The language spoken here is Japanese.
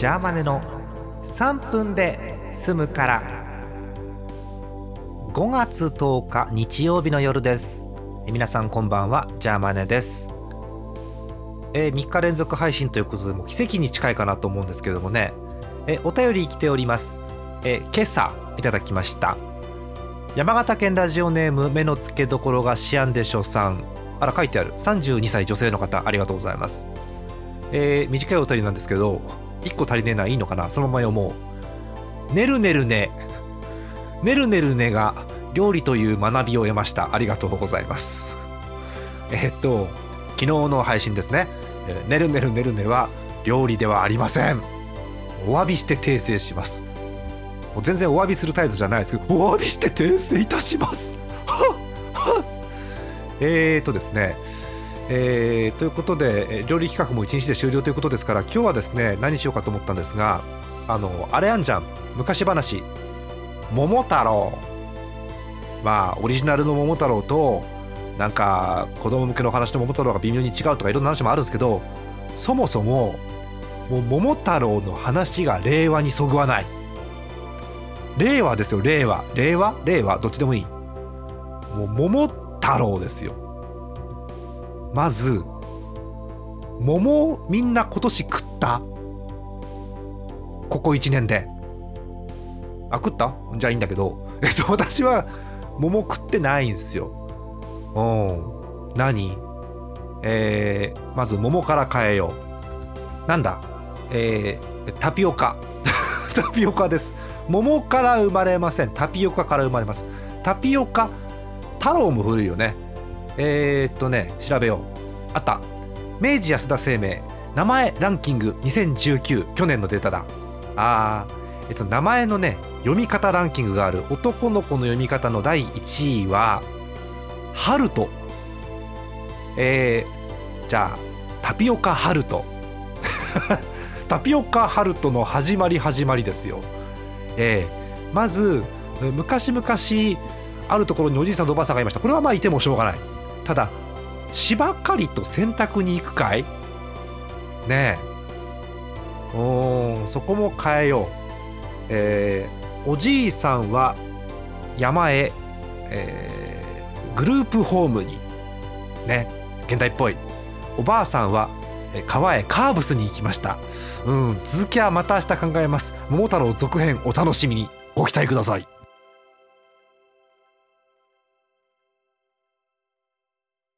ジャーマネの3分で済むから。5月10日日曜日の夜です。皆さんこんばんは。ジャーマネです。えー3日連続配信ということでも奇跡に近いかなと思うんですけどもね。えお便り来ております。え今朝いただきました。山形県ラジオネーム目の付けどころがシアンでしょさん。あら書いてある。32歳女性の方ありがとうございます。えー短いお便りなんですけど1個足りねえないいのかな？そのまま読もう。ねるねるね。ねるねるねが料理という学びを得ました。ありがとうございます。えっと昨日の配信ですね。ねるねるねるねは料理ではありません。お詫びして訂正します。もう全然お詫びする態度じゃないですけどお詫びして訂正いたします。はっはっ。えーとですね。えーということで料理企画も1日で終了ということですから今日はですね何しようかと思ったんですがあのあれあんじゃん。昔話「桃太郎」まあオリジナルの桃太郎となんか子供向けの話の桃太郎が微妙に違うとかいろんな話もあるんですけどそもそももう桃太郎の話が令和にそぐわない。令和ですよ令和。令和？令和？どっちでもいい。もう桃太郎ですよ。まず桃をみんな今年食った？ここ1年で。あ食った？じゃあいいんだけど。私は桃食ってないんですよ。うん。何？えー、まず桃から変えよう。なんだ？えー、タピオカ。タピオカです。桃から生まれません。タピオカから生まれます。タピオカ太郎も古いよね。えー、っとね調べよう。あった。明治安田生命。名前ランキング2019去年のデータだ。あー。えっと名前のね読み方ランキングがある。男の子の読み方の第1位はハルト。えー、じゃあタピオカハルト。タピオカハルトの始まり始まりですよ。えー、まず昔々あるところにおじいさんとおばあさんがいました。これはまあいてもしょうがない。ただ芝刈りと洗濯に行くかい？ねえ。うーんそこも変えよう。えーおじいさんは山へ、えーグループホームにね現代っぽい。おばあさんはえ川へカーブスに行きました。うん続きはまた明日考えます。桃太郎続編お楽しみに。ご期待ください。